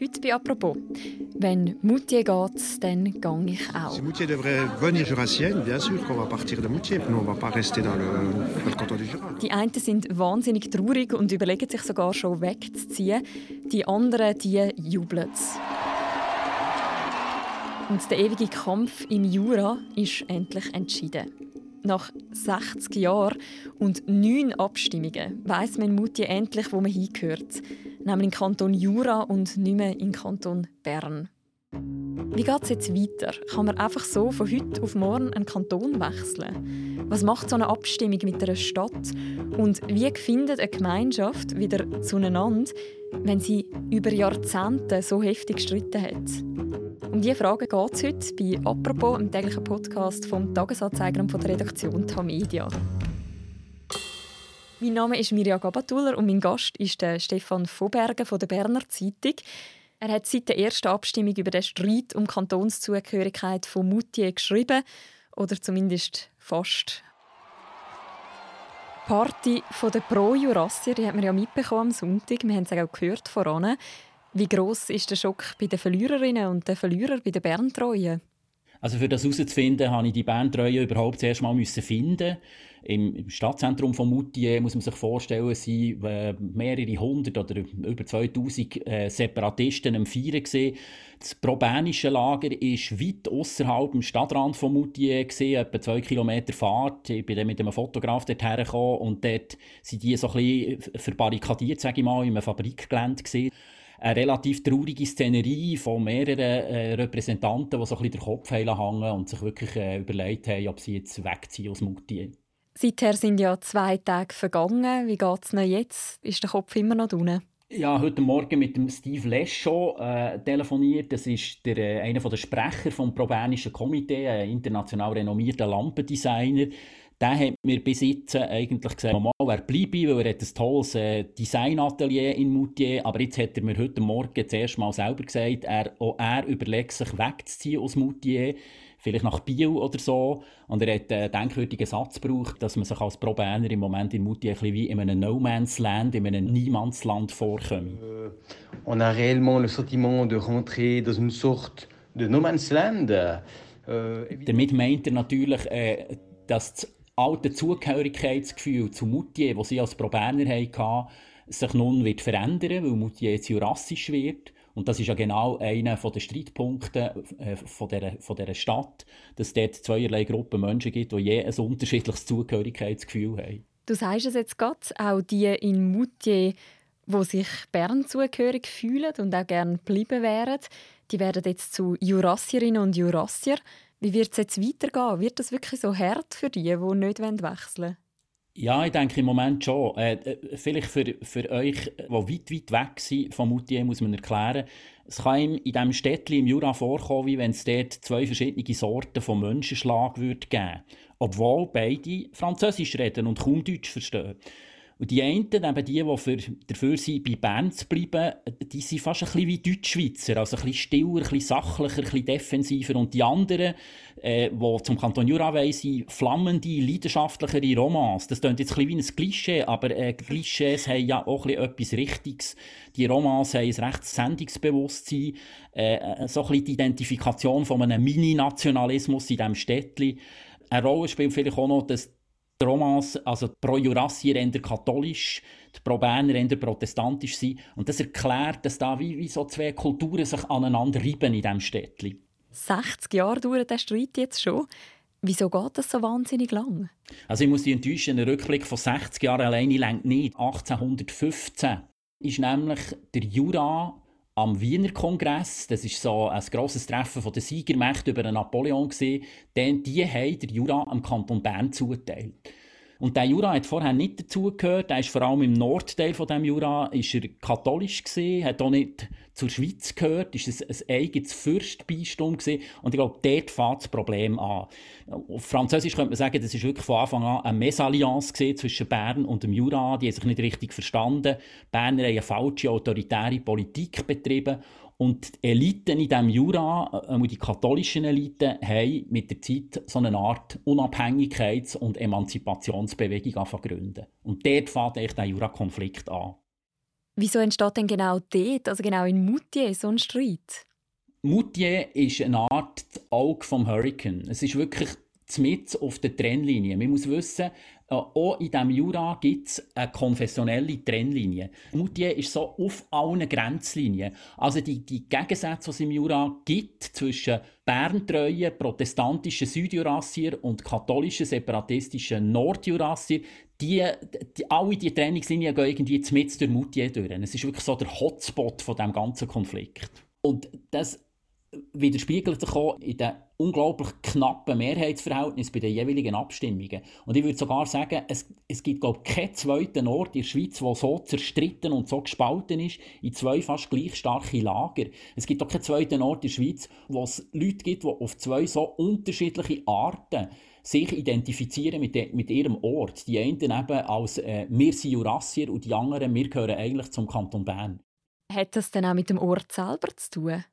Heute bei «Apropos». Wenn Moutier geht, dann gehe ich auch. Si Moutier devrait venir jurassienne, bien sûr qu'on va partir de Moutier. Nous, on va pas rester dans le, dans le canton du Jura. Die einen sind wahnsinnig traurig und überlegen sich sogar schon wegzuziehen. Die anderen, die jubeln. Und der ewige Kampf im Jura ist endlich entschieden. Nach 60 Jahren und neun Abstimmungen weiss man Moutier endlich, wo man hingehört. Nämlich in Kanton Jura und nicht mehr in Kanton Bern. Wie geht es jetzt weiter? Kann man einfach so von heute auf morgen einen Kanton wechseln? Was macht so eine Abstimmung mit einer Stadt? Und wie findet eine Gemeinschaft wieder zueinander, wenn sie über Jahrzehnte so heftig gestritten hat? Um diese Fragen geht es heute bei «Apropos», im täglichen Podcast vom Tagesanzeiger und von der Redaktion Tamedia. Mein Name ist Mirja Gabatuller und mein Gast ist der Stefan Vobergen von der Berner Zeitung. Er hat seit der ersten Abstimmung über den Streit um Kantonszugehörigkeit von Moutier geschrieben. Oder zumindest fast. Die Party der Pro-Jurassier hat man ja mitbekommen am Sonntag. Wir haben es auch gehört voran. Wie gross ist der Schock bei den Verliererinnen und den Verlierern bei den Berntreuen? Also für das herauszufinden, habe ich die Berntreue überhaupt zuerst mal müssen finden. Im, Stadtzentrum von Moutier muss man sich vorstellen, sind äh, mehrere hundert oder über 2000 äh, Separatisten am Feiern gesehen. Das probernische Lager ist weit außerhalb im Stadtrand von Moutier gesehen, etwa zwei Kilometer Fahrt. Ich bin dann mit einem Fotograf dort hergekommen und dort sind die so ein bisschen verbarrikadiert, sage ich mal, in einem Fabrikgelände gesehen eine relativ traurige Szenerie von mehreren äh, Repräsentanten, die so ein bisschen den Kopf hängen und sich wirklich äh, überlegt haben, ob sie jetzt wegziehen aus Moutier. Seither sind ja zwei Tage vergangen. Wie geht es noch jetzt? Ist der Kopf immer noch unten? Ja, heute Morgen mit dem Steve Leschaud äh, telefoniert. Das ist der, äh, einer der Sprecher vom Probernischen Komitee, ein international renommierter Lampendesigner der hat mir bis jetzt eigentlich gesagt, mal, er bleibe, weil er hat ein tolles äh, Designatelier in Moutier, aber jetzt hat er mir heute Morgen zuerst mal selber gesagt, er, auch er überlegt sich wegzuziehen aus Moutier, vielleicht nach Biel oder so. Und er hat einen denkwürdigen Satz gebraucht, dass man sich als Pro-Berner im Moment in Moutier ein bisschen wie in einem No-Man's-Land, in einem Niemandsland vorkommt. Euh, on a réellement le sentiment de rentrer dans une sorte de No-Man's-Land. Euh, Damit meint er natürlich, äh, dass das alte Zugehörigkeitsgefühl zu Moutier, das sie als Proberner hatten, sich nun wird verändern, weil Moutier jetzt jurassisch wird. Und das ist ja genau einer der Streitpunkte äh, von, dieser, Stadt, dass es dort zweierlei Gruppen Menschen gibt, die je ein unterschiedliches Zugehörigkeitsgefühl haben. Du sagst es jetzt gerade, auch die in Moutier, die sich Bern zugehörig fühlen und auch gerne bleiben wären, die werden jetzt zu Jurassierinnen und Jurassier. Wie wird es jetzt weitergehen? Wird das wirklich so hart für die, die nicht wechseln wollen? Ja, ich denke im Moment schon. Äh, äh, vielleicht für, für euch, die weit, weit weg sind von Moutier, muss man erklären, es kann ihm in diesem Städtchen im Jura vorkommen, wie wenn es dort zwei verschiedene Sorten von Menschenschlag würde geben Obwohl beide Französisch reden und kaum Deutsch verstehen. Und die einen, eben die, die für, dafür sind, bei Bern zu bleiben, die sind fast ein bisschen wie Deutschschweizer, also ein bisschen stiller, ein bisschen sachlicher, ein bisschen defensiver. Und die anderen, äh, die zum Kanton Jura wollen, sind flammende, leidenschaftlichere Romans. Das klingt jetzt ein bisschen wie ein Klischee, aber äh, Klischees haben ja auch ein etwas Richtiges. Die Romans haben ein rechtes Sendungsbewusstsein, äh, so ein bisschen die Identifikation von einem Mini-Nationalismus in diesem Städtchen. Eine Rolle spielt vielleicht auch noch, dass die Romans, also die Pro-Jurassier eher katholisch, die Pro-Berner eher protestantisch sind. Und das erklärt, dass da wie, wie so zwei Kulturen sich aneinander reiben in diesem Städtchen. 60 Jahre dauert der Streit jetzt schon. Wieso geht das so wahnsinnig lang? Also ich muss dich enttäuschen, ein Rückblick von 60 Jahren alleine längt nicht. 1815 ist nämlich der Jura am Wiener Kongress, das ist so ein grosses Treffen von der Siegermächte über Napoleon gesehen, denn die haben der Jura am Kanton Bern zuteilt. Und der Jura hat vorher nicht dazugehört. Er ist vor allem im Nordteil von dem Jura ist er katholisch gesehen, hat auch nicht zur Schweiz gehört, ist ein, ein eigenes Fürstbistum gesehen. Und ich glaube, dort fängt das Problem an. Auf Französisch könnte man sagen, das ist wirklich von Anfang an eine Mesalliance zwischen Bern und dem Jura. Die haben sich nicht richtig verstanden. Berner haben eine falsche autoritäre Politik betrieben. Und die Eliten in diesem Jura, äh, die katholischen Eliten, haben mit der Zeit so eine Art Unabhängigkeits- und Emanzipationsbewegung angefangen. Und dort fängt eigentlich der Jura-Konflikt an. Wieso entsteht denn genau dort, also genau in Moutier, so ein Streit? Moutier ist eine Art Auge vom Hurricane. Es ist wirklich mit auf der Trennlinie. Man muss wissen, äh, auch in diesem Jura gibt es eine konfessionelle Trennlinie. Moutier ist so auf allen Grenzlinien. Also die, die Gegensätze, die es im Jura gibt zwischen berntreuen protestantischen Südjurassier und katholischen separatistischen Nordjurassier, die, die, alle diese Trennungslinien gehen irgendwie mit durch Moutier durch. Es ist wirklich so der Hotspot von dem ganzen Konflikt. Und das widerspiegelt sich auch in den unglaublich knappen Mehrheitsverhältnissen bei den jeweiligen Abstimmungen. Und ich würde sogar sagen, es, es gibt glaube ich, keinen zweiten Ort in der Schweiz, der so zerstritten und so gespalten ist, in zwei fast gleich starke Lager. Es gibt auch keinen zweiten Ort in der Schweiz, wo es Leute gibt, die auf zwei so unterschiedliche Arten sich identifizieren mit, de, mit ihrem Ort. Die einen eben als äh, «Wir sind Jurassier» und die anderen «Wir gehören eigentlich zum Kanton Bern». Hat das dann auch mit dem Ort selber zu tun?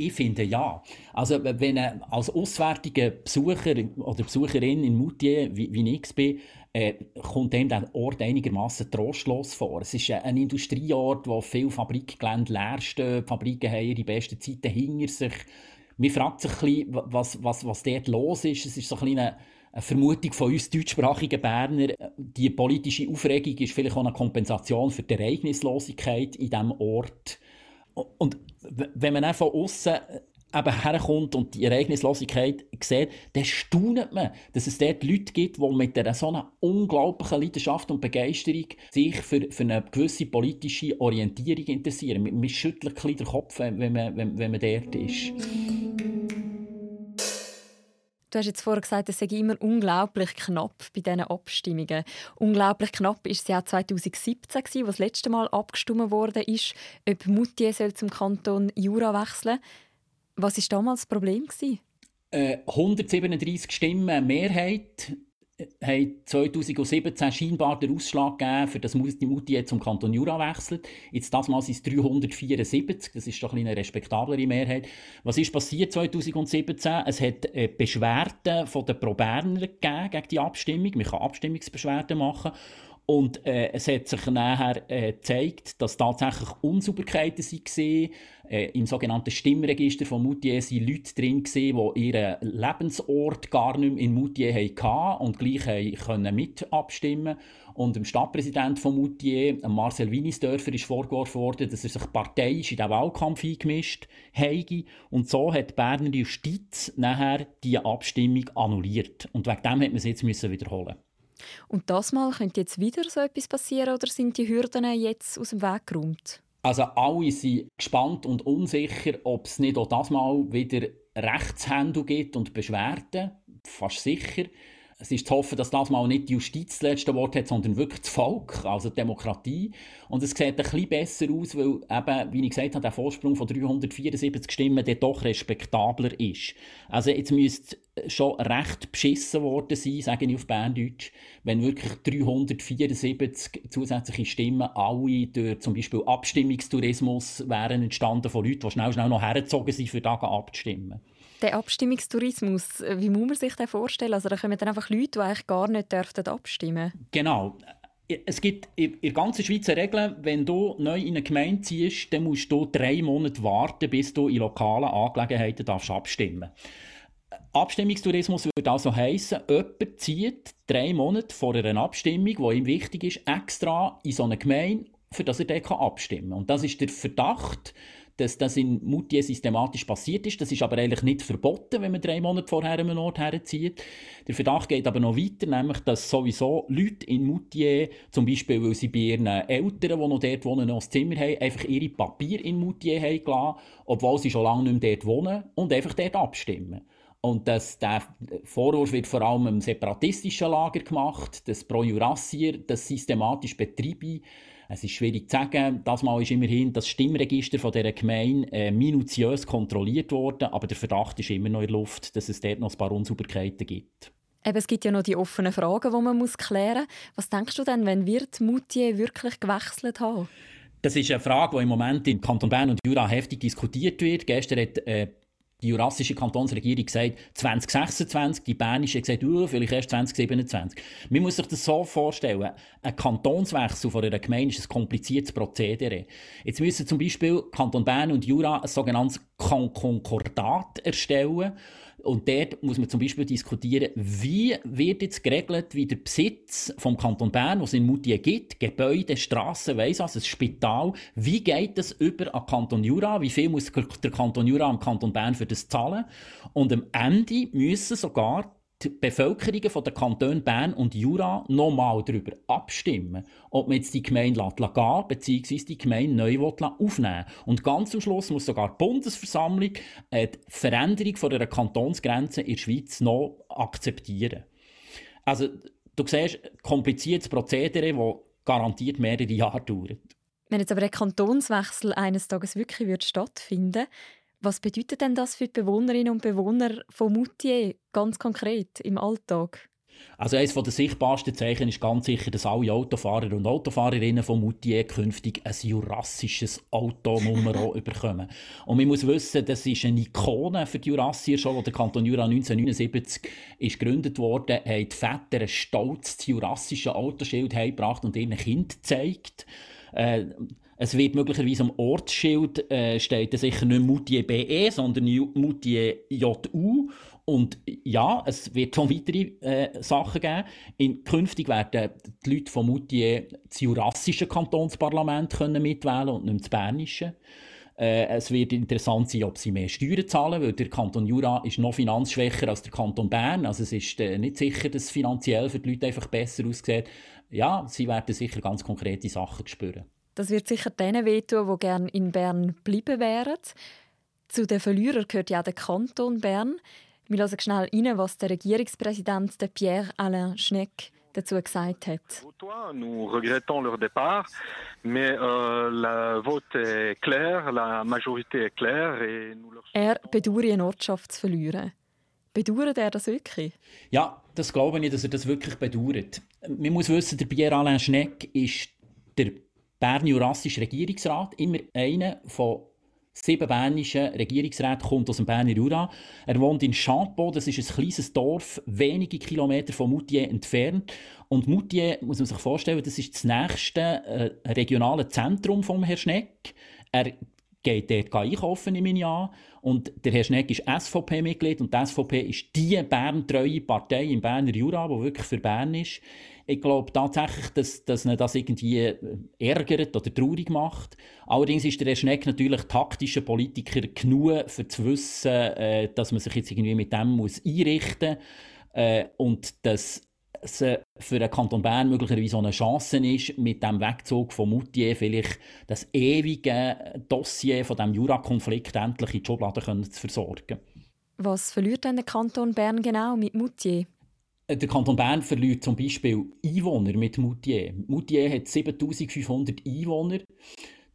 Ich finde ja. Also wenn er als auswärtiger Besucher oder Besucherin in Moutier, wie, wie ich bin, äh, kommt dem der Ort einigermaßen trostlos vor. Es ist ein Industrieort, wo viele Fabrikgelände leer stehen, die Fabriken haben ihre besten Zeiten hinter sich. Man fragt sich ein bisschen, was, was, was dort los ist. Es ist so ein eine Vermutung von uns deutschsprachigen Berner. Die politische Aufregung ist vielleicht auch eine Kompensation für die Ereignislosigkeit in diesem Ort. Und wenn man dann von außen äh, eben herkommt und die Ereignislosigkeit sieht, dann staunt man, dass es dort Leute gibt, die mit einer so einer unglaublichen Leidenschaft und Begeisterung sich für, für eine gewisse politische Orientierung interessieren. Man schüttelt ein bisschen den Kopf, wenn man, wenn, wenn man dort ist. Du hast jetzt vorher gesagt, es sei immer unglaublich knapp bei diesen Abstimmungen. Unglaublich knapp war es ja 2017, wo das letzte Mal abgestimmt wurde, ob Moutier soll zum Kanton Jura wechseln Was war damals das Problem? Äh, 137 Stimmen Mehrheit haben 2017 scheinbar den Ausschlag gegeben, für das Mutti zum Kanton Jura wechselt. Jetzt das Mal sind es 374, das ist doch eine respektablere Mehrheit. Was ist passiert 2017? Es hat äh, Beschwerden von den Proberner gegeben gegen die Abstimmung. Man kann Abstimmungsbeschwerden machen. Und äh, es hat sich nachher äh, gezeigt, dass tatsächlich Unsauberkeiten waren. Äh, Im sogenannten Stimmregister von Moutier waren Leute drin, die ihren Lebensort gar nicht mehr in Moutier hatten und gleich können mit abstimmen Und dem Stadtpräsidenten von Moutier, Marcel Winisdörfer, ist vorgeworfen worden, dass er sich parteiisch in den Wahlkampf eingemischt habe. Und so hat die Berner Justiz nachher diese Abstimmung annulliert. Und wegen dem hat man es jetzt wiederholen und das Mal könnte jetzt wieder so etwas passieren oder sind die Hürden jetzt aus dem Weg geräumt? Also alle sind gespannt und unsicher, ob es nicht auch das Mal wieder Rechtshändel gibt und Beschwerden. Fast sicher. Es ist zu hoffen, dass das mal nicht die Justiz das letzte Wort hat, sondern wirklich das Volk, also die Demokratie. Und es sieht ein bisschen besser aus, weil eben, wie ich gesagt habe, der Vorsprung von 374 Stimmen der doch respektabler ist. Also jetzt müsste schon recht beschissen worden sein, sage ich auf Berndeutsch, wenn wirklich 374 zusätzliche Stimmen alle durch zum Beispiel Abstimmungstourismus wären entstanden von Leuten, die schnell, schnell noch hergezogen sind, für da abzustimmen. Der Abstimmungstourismus, äh, wie muss man sich den vorstellen? Also da kommen dann einfach Leute, die eigentlich gar nicht dürften abstimmen Genau. Es gibt in der ganzen Schweiz eine Regel, wenn du neu in eine Gemeinde ziehst, dann musst du drei Monate warten, bis du in lokalen Angelegenheiten darfst abstimmen Abstimmungstourismus würde also heissen, jemand zieht drei Monate vor einer Abstimmung, die ihm wichtig ist, extra in so eine Gemeinde, für das er dort abstimmen kann. Und das ist der Verdacht, dass das in Moutier systematisch passiert ist. Das ist aber eigentlich nicht verboten, wenn man drei Monate vorher einen Ort herzieht. Der Verdacht geht aber noch weiter, nämlich, dass sowieso Leute in Moutier, zum Beispiel, weil sie bei ihren Eltern, die noch dort wohnen, noch ein Zimmer haben, einfach ihre Papiere in Moutier haben gelassen, obwohl sie schon lange nicht mehr dort wohnen und einfach dort abstimmen. Und das, der Vorwurf wird vor allem im separatistischen Lager gemacht, das Pro Jurassier, das systematisch betreibe. Es ist schwierig zu sagen. Das Mal ist immerhin das Stimmregister von dieser Gemeinde äh, minutiös kontrolliert worden, aber der Verdacht ist immer noch in der Luft, dass es dort noch ein paar Unsauberkeiten gibt. Eben, es gibt ja noch die offenen Fragen, die man muss klären muss. Was denkst du denn, wenn wird Moutier wirklich gewechselt haben? Das ist eine Frage, die im Moment im Kanton Bern und Jura heftig diskutiert wird. Gestern hat äh, Die jurassische Kantonsregierung sagt 2026, die bernische gesagt, uh, vielleicht erst 2027. Man muss sich das so vorstellen, ein Kantonswechsel von einer Gemeinde ist ein kompliziertes Prozedere. Jetzt müssen zum Beispiel Kanton Bern und Jura ein sogenanntes Konkordat erstellen und dort muss man zum Beispiel diskutieren, wie wird jetzt geregelt, wie der Besitz vom Kanton Bern, was es in Moutier gibt, Gebäude, Strassen, weiss was, ein Spital, wie geht das über an Kanton Jura? Wie viel muss der Kanton Jura am Kanton Bern für das zahlen? Und am Ende müssen sogar die Bevölkerungen von der Kantone Bern und Jura nochmal darüber abstimmen, ob man jetzt die Gemeinde gehen bzw. die Gemeinde neu aufnehmen Und ganz am Schluss muss sogar die Bundesversammlung die Veränderung von der Kantonsgrenze in der Schweiz noch akzeptieren. Also du siehst, kompliziertes Prozedere, das garantiert mehrere Jahre dauert. Wenn jetzt aber der Kantonswechsel eines Tages wirklich stattfinden würde, was bedeutet denn das für die Bewohnerinnen und Bewohner von Moutier ganz konkret im Alltag? Also eines der sichtbarsten Zeichen ist ganz sicher, dass alle Autofahrer und Autofahrerinnen von Moutier künftig ein jurassisches Autonummer bekommen. Und man muss wissen, das ist eine Ikone für die Jurassier schon, der Kanton Jura 1979 ist gegründet wurde, haben die Väter ein stolzes jurassisches Autoschild gebracht und ihren Kind gezeigt. Äh, es wird möglicherweise am Ortsschild äh, steht sicher nicht Moutier BE, sondern Moutier JU. Und ja, es wird auch weitere äh, Sachen geben. In, künftig werden die Leute von Moutier das jurassische Kantonsparlament können mitwählen und nicht das bernische. Äh, es wird interessant sein, ob sie mehr Steuern zahlen, weil der Kanton Jura ist noch finanzschwächer als der Kanton Bern. Also es ist äh, nicht sicher, dass es finanziell für die Leute einfach besser aussieht. Ja, sie werden sicher ganz konkrete Sachen spüren. Das wird sicher denen wehtun, die gerne in Bern bleiben wären. Zu den Verlierern gehört ja der Kanton Bern. Wir hören schnell rein, was der Regierungspräsident Pierre-Alain Schneck dazu gesagt hat. Nous regrettons leur départ, mais euh, la vote est claire, la majorité est claire et nous leur Er bedauert eine Ortschaft zu verlieren. Bedauert er das wirklich? Ja, das glaube ich, dass er das wirklich bedauert. Man muss wissen, der Pierre-Alain Schneck ist der Bern Jurassischer Regierungsrat, immer einer von sieben bernischen Regierungsräten kommt aus dem Berner Jura. Er wohnt in Champeau, das ist ein kleines Dorf, wenige Kilometer von Moutier entfernt. Und Moutier, muss man sich vorstellen, das ist das nächste äh, regionale Zentrum vom Herrn Schneck. Er geht dort einkaufen im Jahr. Und der Herr Schneck ist SVP-Mitglied und die SVP ist die berntreue Partei im Berner Jura, die wirklich für Bern ist. Ich glaube tatsächlich, dass, dass ihn das irgendwie äh, ärgert oder traurig macht. Allerdings ist der Schneck natürlich taktischer Politiker genug, für zu wissen, äh, dass man sich jetzt irgendwie mit dem muss einrichten muss. Äh, und dass es für den Kanton Bern möglicherweise eine Chance ist, mit dem Wegzug von Moutier vielleicht das ewige Dossier von dem Jura-Konflikt endlich in die Schublade zu versorgen. Was verliert denn der Kanton Bern genau mit Moutier? Der Kanton Bern verliert zum Beispiel Einwohner mit Moutier. Moutier hat 7500 Einwohner.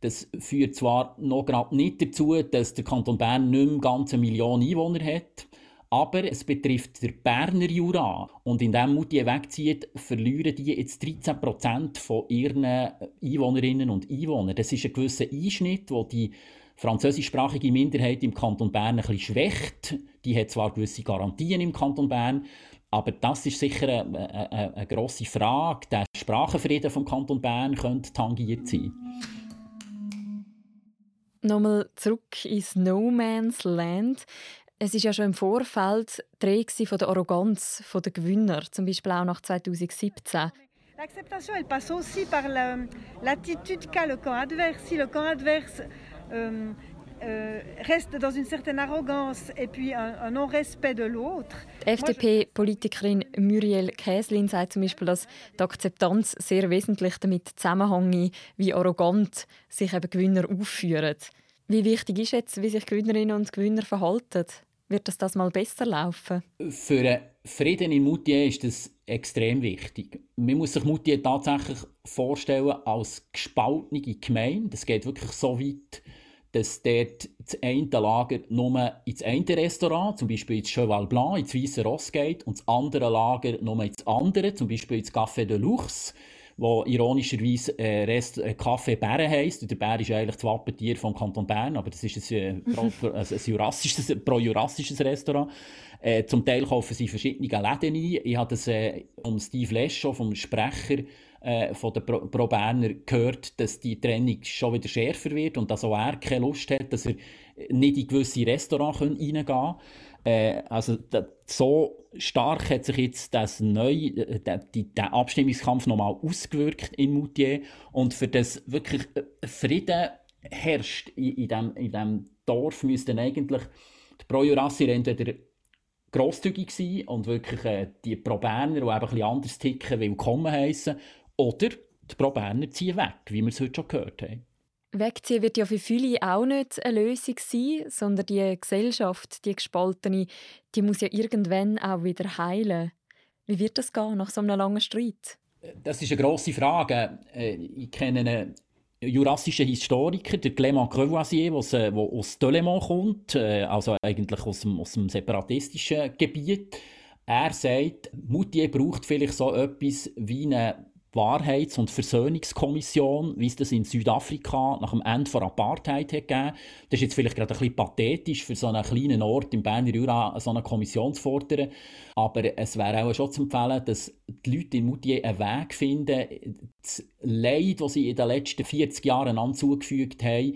Das führt zwar noch gerade nicht dazu, dass der Kanton Bern nicht mehr ganz eine Million Einwohner hat, aber es betrifft der Berner Jura. Und indem Moutier wegzieht, verlieren die jetzt 13% von ihren Einwohnerinnen und Einwohnern. Das ist ein gewisser Einschnitt, wo die französischsprachige Minderheit im Kanton Bern ein bisschen schwächt. Die hat zwar gewisse Garantien im Kanton Bern, aber das ist sicher eine, eine, eine grosse Frage. Der Sprachenfrieden vom Kanton Bern könnte tangiert sein. Nochmal zurück ins No Man's Land. Es ist ja schon im Vorfeld Dreh von der Arroganz der Gewinner, zum Beispiel auch nach 2017. L'acceptation, elle passe aussi par l'attitude qu'a le camp adverse. Si le camp adverse euh, euh, reste dans une certaine arrogance et puis un, un non-respect de l'autre. Die FDP-Politikerin Muriel Käslin sagt zum Beispiel, dass die Akzeptanz sehr wesentlich damit zusammenhängt, wie arrogant sich eben Gewinner aufführen. Wie wichtig ist jetzt, wie sich Gewinnerinnen und Gewinner verhalten? Wird das das mal besser laufen? Für den Frieden in Moutier ist das extrem wichtig. Man muss sich Moutier tatsächlich vorstellen als gespaltene Gemeinde. Das geht wirklich so weit, dass dort das eine Lager nur ins eine Restaurant, zum Beispiel ins Cheval Blanc, ins Weiße Ross geht, und das andere Lager nur ins andere, zum Beispiel ins Café de Luxe, wo ironischerweise äh, Rest, äh, Café Bären heisst. Der Bär ist eigentlich das Wappentier vom Kanton Bern, aber das ist ein, äh, pro, also ein, jurassisches, pro-jurassisches Restaurant. Äh, zum Teil kaufen sie verschiedene Läden ein. Ich habe das äh, um Steve Lescho, vom Sprecher äh, von der Pro, Pro Berner, gehört, dass die Trennung schon wieder schärfer wird und dass auch er keine Lust hat, dass er nicht in gewisse Restaurants reingehen kann. Äh, also da, so stark hat sich jetzt das neu, äh, der, der Abstimmungskampf nochmal ausgewirkt in Moutier und für das wirklich äh, Frieden herrscht in, in, dem, in dem Dorf, müssten eigentlich die Pro-Jurassier entweder grosszügig sein und wirklich äh, die Pro-Berner, die eben ein anders ticken, willkommen heißen oder die Pro-Berner ziehen weg, wie wir es heute schon gehört haben. Wegziehen wird ja für viele auch nicht eine Lösung sein, sondern die Gesellschaft, die gespaltene, die muss ja irgendwann auch wieder heilen. Wie wird das gehen nach so einem langen Streit? Das ist eine grosse Frage. Äh, ich kenne einen jurassischen Historiker, der Clément Crevoisier, der äh, aus Delémont kommt, äh, also eigentlich aus dem, aus dem separatistischen Gebiet. Er sagt, Moutier braucht vielleicht so etwas wie eine Wahrheits- und Versöhnungskommission, wie es das in Südafrika nach dem Ende der Apartheid hat gegeben. Das ist jetzt vielleicht gerade ein bisschen pathetisch für so einen kleinen Ort im Berner Jura so eine Kommission zu fordern. Aber es wäre auch schon zu empfehlen, dass die Leute in Moutier einen Weg finden, das Leid, das sie in den letzten 40 Jahren anzugefügt haben,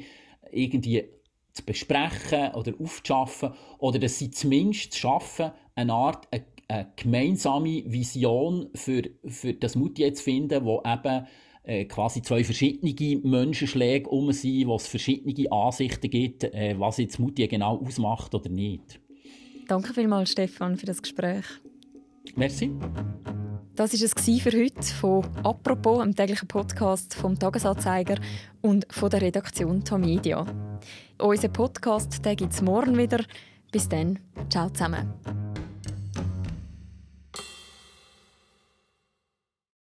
irgendwie zu besprechen oder aufzuschaffen oder dass sie zumindest schaffen, eine Art eine eine gemeinsame Vision für, für das Moutier zu finden, wo eben äh, quasi zwei verschiedene Menschenschläge um sind, wo es verschiedene Ansichten gibt, äh, was jetzt Moutier genau ausmacht oder nicht. Danke vielmals, Stefan, für das Gespräch. Merci. Das war es für heute von «Apropos», einem täglichen Podcast vom «Tagesanzeiger» und von der Redaktion Tamedia. Unser Podcast gibt es morgen wieder. Bis dann, ciao zusammen.